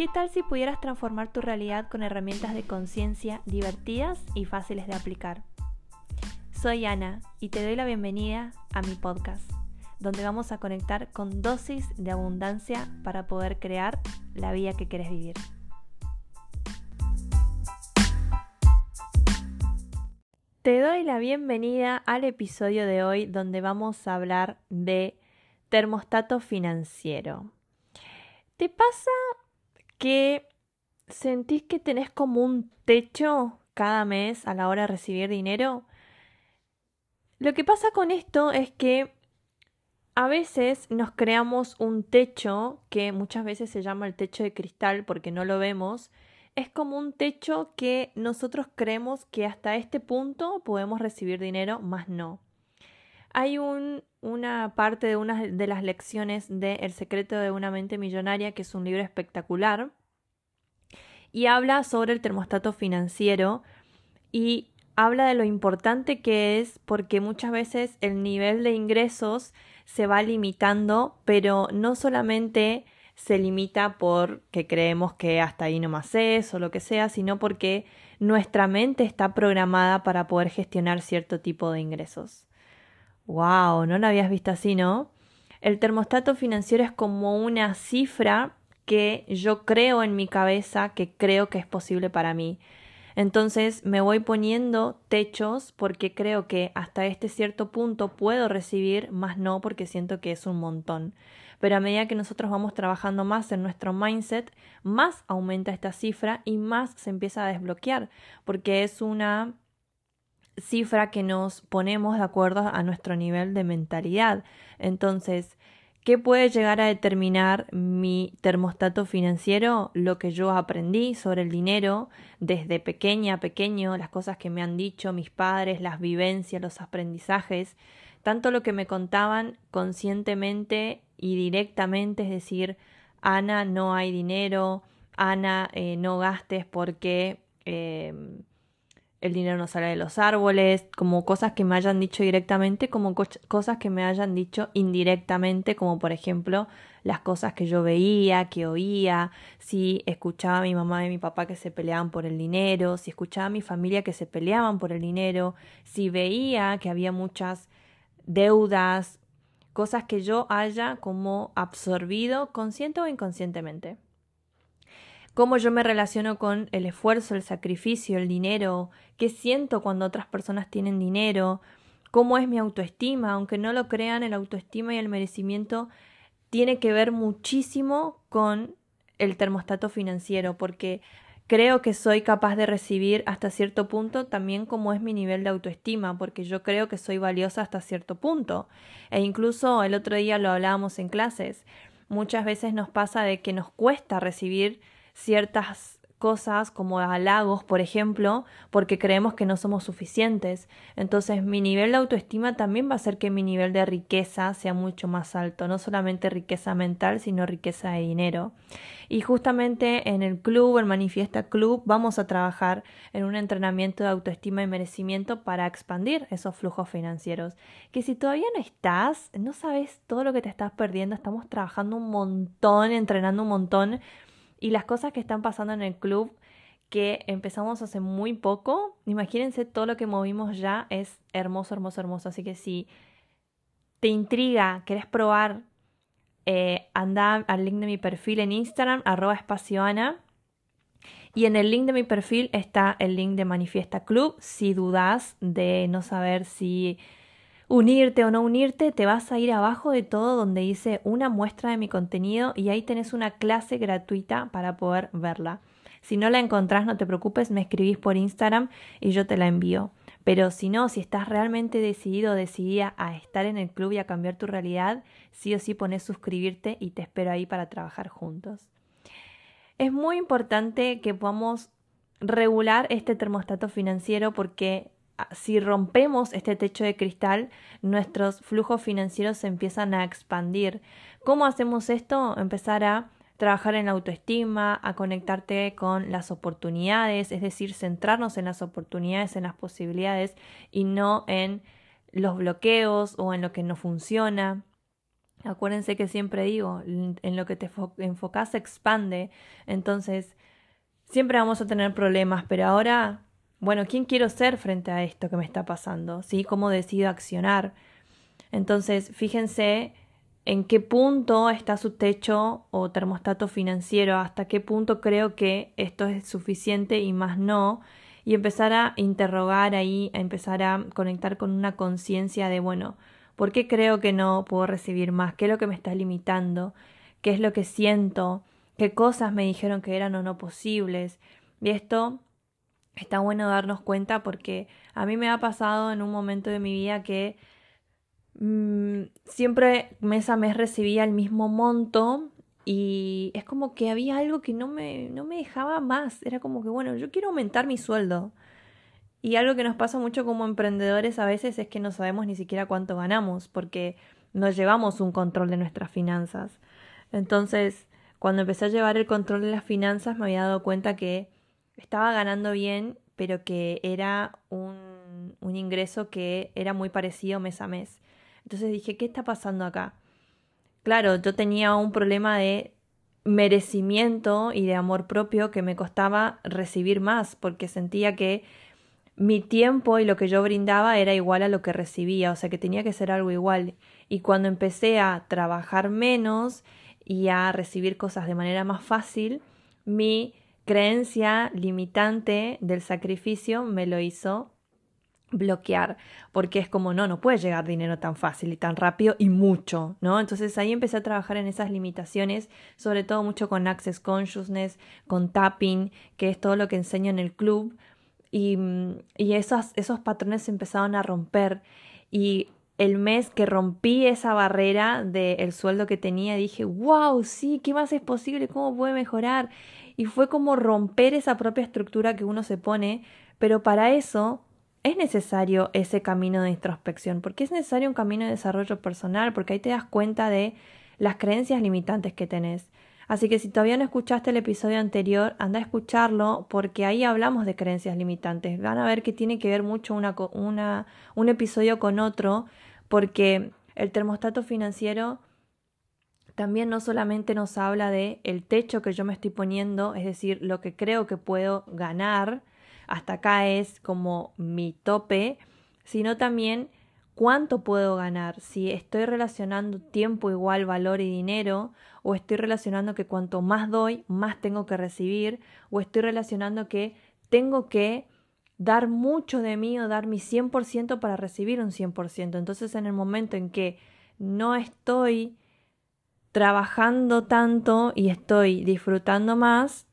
¿Qué tal si pudieras transformar tu realidad con herramientas de conciencia divertidas y fáciles de aplicar? Soy Ana y te doy la bienvenida a mi podcast, donde vamos a conectar con dosis de abundancia para poder crear la vida que quieres vivir. Te doy la bienvenida al episodio de hoy donde vamos a hablar de termostato financiero. ¿Te pasa que sentís que tenés como un techo cada mes a la hora de recibir dinero. Lo que pasa con esto es que a veces nos creamos un techo que muchas veces se llama el techo de cristal porque no lo vemos. Es como un techo que nosotros creemos que hasta este punto podemos recibir dinero, más no. Hay un, una parte de una de las lecciones de El secreto de una mente millonaria, que es un libro espectacular, y habla sobre el termostato financiero y habla de lo importante que es porque muchas veces el nivel de ingresos se va limitando, pero no solamente se limita porque creemos que hasta ahí no más es o lo que sea, sino porque nuestra mente está programada para poder gestionar cierto tipo de ingresos. ¡Wow! No lo habías visto así, ¿no? El termostato financiero es como una cifra que yo creo en mi cabeza que creo que es posible para mí. Entonces me voy poniendo techos porque creo que hasta este cierto punto puedo recibir, más no porque siento que es un montón. Pero a medida que nosotros vamos trabajando más en nuestro mindset, más aumenta esta cifra y más se empieza a desbloquear porque es una cifra que nos ponemos de acuerdo a nuestro nivel de mentalidad. Entonces, ¿qué puede llegar a determinar mi termostato financiero? Lo que yo aprendí sobre el dinero desde pequeña a pequeño, las cosas que me han dicho mis padres, las vivencias, los aprendizajes, tanto lo que me contaban conscientemente y directamente, es decir, Ana, no hay dinero, Ana, eh, no gastes porque... Eh, el dinero no sale de los árboles, como cosas que me hayan dicho directamente, como cosas que me hayan dicho indirectamente, como por ejemplo las cosas que yo veía, que oía, si escuchaba a mi mamá y mi papá que se peleaban por el dinero, si escuchaba a mi familia que se peleaban por el dinero, si veía que había muchas deudas, cosas que yo haya como absorbido consciente o inconscientemente cómo yo me relaciono con el esfuerzo, el sacrificio, el dinero, qué siento cuando otras personas tienen dinero, cómo es mi autoestima, aunque no lo crean, el autoestima y el merecimiento tiene que ver muchísimo con el termostato financiero, porque creo que soy capaz de recibir hasta cierto punto también como es mi nivel de autoestima, porque yo creo que soy valiosa hasta cierto punto. E incluso el otro día lo hablábamos en clases. Muchas veces nos pasa de que nos cuesta recibir ciertas cosas como halagos, por ejemplo, porque creemos que no somos suficientes. Entonces mi nivel de autoestima también va a hacer que mi nivel de riqueza sea mucho más alto, no solamente riqueza mental, sino riqueza de dinero. Y justamente en el club, el Manifiesta Club, vamos a trabajar en un entrenamiento de autoestima y merecimiento para expandir esos flujos financieros. Que si todavía no estás, no sabes todo lo que te estás perdiendo, estamos trabajando un montón, entrenando un montón y las cosas que están pasando en el club que empezamos hace muy poco, imagínense todo lo que movimos ya, es hermoso, hermoso, hermoso. Así que si te intriga, querés probar, eh, anda al link de mi perfil en Instagram, arroba espacioana. Y en el link de mi perfil está el link de Manifiesta Club. Si dudas de no saber si unirte o no unirte, te vas a ir abajo de todo donde dice una muestra de mi contenido y ahí tenés una clase gratuita para poder verla. Si no la encontrás, no te preocupes, me escribís por Instagram y yo te la envío. Pero si no, si estás realmente decidido o decidida a estar en el club y a cambiar tu realidad, sí o sí pones suscribirte y te espero ahí para trabajar juntos. Es muy importante que podamos regular este termostato financiero porque si rompemos este techo de cristal, nuestros flujos financieros se empiezan a expandir. ¿Cómo hacemos esto? Empezar a trabajar en la autoestima, a conectarte con las oportunidades, es decir, centrarnos en las oportunidades, en las posibilidades y no en los bloqueos o en lo que no funciona. Acuérdense que siempre digo, en lo que te enfocas se expande. Entonces, siempre vamos a tener problemas, pero ahora, bueno, ¿quién quiero ser frente a esto que me está pasando? ¿Sí? ¿Cómo decido accionar? Entonces, fíjense en qué punto está su techo o termostato financiero, hasta qué punto creo que esto es suficiente y más no, y empezar a interrogar ahí, a empezar a conectar con una conciencia de, bueno, ¿por qué creo que no puedo recibir más? ¿Qué es lo que me está limitando? ¿Qué es lo que siento? ¿Qué cosas me dijeron que eran o no posibles? Y esto está bueno darnos cuenta porque a mí me ha pasado en un momento de mi vida que mm, siempre mes a mes recibía el mismo monto y es como que había algo que no me, no me dejaba más. Era como que, bueno, yo quiero aumentar mi sueldo. Y algo que nos pasa mucho como emprendedores a veces es que no sabemos ni siquiera cuánto ganamos, porque no llevamos un control de nuestras finanzas. Entonces, cuando empecé a llevar el control de las finanzas, me había dado cuenta que estaba ganando bien, pero que era un, un ingreso que era muy parecido mes a mes. Entonces dije, ¿qué está pasando acá? claro, yo tenía un problema de merecimiento y de amor propio que me costaba recibir más porque sentía que mi tiempo y lo que yo brindaba era igual a lo que recibía, o sea que tenía que ser algo igual. Y cuando empecé a trabajar menos y a recibir cosas de manera más fácil, mi creencia limitante del sacrificio me lo hizo bloquear, porque es como, no, no puede llegar dinero tan fácil y tan rápido y mucho, ¿no? Entonces ahí empecé a trabajar en esas limitaciones, sobre todo mucho con Access Consciousness, con tapping, que es todo lo que enseño en el club, y, y esos, esos patrones se empezaron a romper y el mes que rompí esa barrera del sueldo que tenía, dije, wow, sí, ¿qué más es posible? ¿Cómo puede mejorar? Y fue como romper esa propia estructura que uno se pone, pero para eso es necesario ese camino de introspección, porque es necesario un camino de desarrollo personal, porque ahí te das cuenta de las creencias limitantes que tenés. Así que si todavía no escuchaste el episodio anterior, anda a escucharlo porque ahí hablamos de creencias limitantes. Van a ver que tiene que ver mucho una, una, un episodio con otro, porque el termostato financiero también no solamente nos habla de el techo que yo me estoy poniendo, es decir, lo que creo que puedo ganar, hasta acá es como mi tope, sino también cuánto puedo ganar, si estoy relacionando tiempo igual valor y dinero, o estoy relacionando que cuanto más doy, más tengo que recibir, o estoy relacionando que tengo que dar mucho de mí o dar mi 100% para recibir un 100%. Entonces en el momento en que no estoy trabajando tanto y estoy disfrutando más,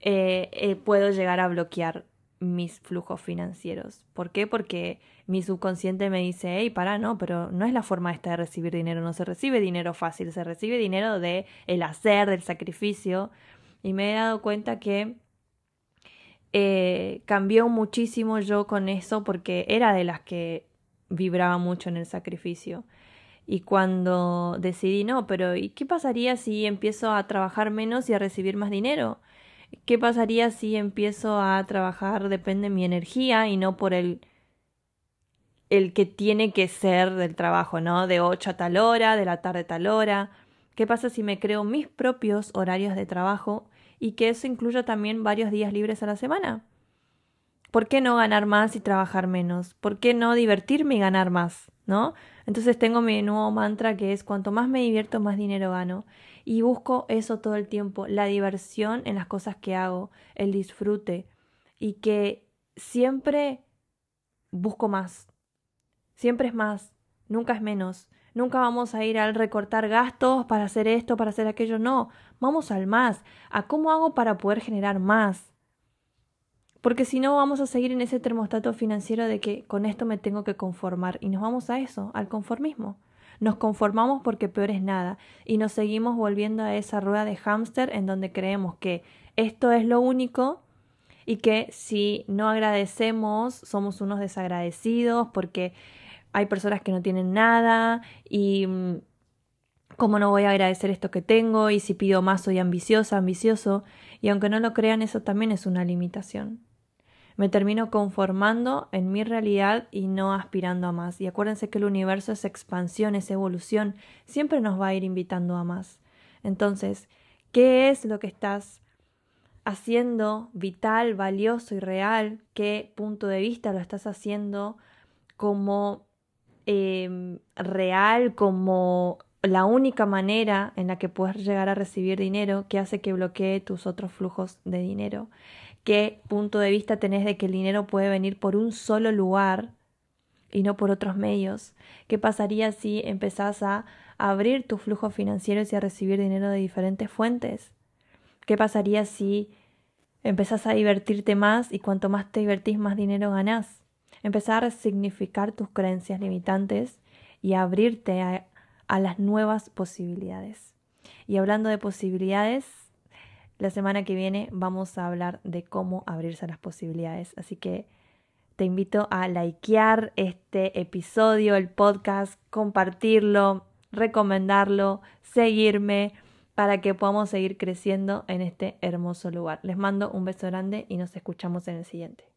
eh, eh, puedo llegar a bloquear mis flujos financieros. ¿Por qué? Porque mi subconsciente me dice, hey, para, no, pero no es la forma esta de recibir dinero, no se recibe dinero fácil, se recibe dinero de el hacer, del sacrificio. Y me he dado cuenta que eh, cambió muchísimo yo con eso porque era de las que vibraba mucho en el sacrificio. Y cuando decidí, no, pero ¿y qué pasaría si empiezo a trabajar menos y a recibir más dinero? ¿Qué pasaría si empiezo a trabajar, depende de mi energía y no por el, el que tiene que ser del trabajo, ¿no? De 8 a tal hora, de la tarde a tal hora. ¿Qué pasa si me creo mis propios horarios de trabajo y que eso incluya también varios días libres a la semana? ¿Por qué no ganar más y trabajar menos? ¿Por qué no divertirme y ganar más? ¿No? Entonces tengo mi nuevo mantra que es cuanto más me divierto, más dinero gano. Y busco eso todo el tiempo, la diversión en las cosas que hago, el disfrute. Y que siempre busco más. Siempre es más, nunca es menos. Nunca vamos a ir al recortar gastos para hacer esto, para hacer aquello. No, vamos al más, a cómo hago para poder generar más. Porque si no, vamos a seguir en ese termostato financiero de que con esto me tengo que conformar. Y nos vamos a eso, al conformismo. Nos conformamos porque peor es nada y nos seguimos volviendo a esa rueda de hámster en donde creemos que esto es lo único y que si no agradecemos somos unos desagradecidos porque hay personas que no tienen nada y mm, cómo no voy a agradecer esto que tengo y si pido más soy ambiciosa, ambicioso y aunque no lo crean eso también es una limitación. Me termino conformando en mi realidad y no aspirando a más. Y acuérdense que el universo es expansión, es evolución, siempre nos va a ir invitando a más. Entonces, ¿qué es lo que estás haciendo vital, valioso y real? ¿Qué punto de vista lo estás haciendo como em, real, como la única manera en la que puedes llegar a recibir dinero que hace que bloquee tus otros flujos de dinero. ¿Qué punto de vista tenés de que el dinero puede venir por un solo lugar y no por otros medios? ¿Qué pasaría si empezás a abrir tus flujos financieros y a recibir dinero de diferentes fuentes? ¿Qué pasaría si empezás a divertirte más y cuanto más te divertís más dinero ganás? Empezar a resignificar tus creencias limitantes y abrirte a a las nuevas posibilidades. Y hablando de posibilidades, la semana que viene vamos a hablar de cómo abrirse a las posibilidades. Así que te invito a likear este episodio, el podcast, compartirlo, recomendarlo, seguirme para que podamos seguir creciendo en este hermoso lugar. Les mando un beso grande y nos escuchamos en el siguiente.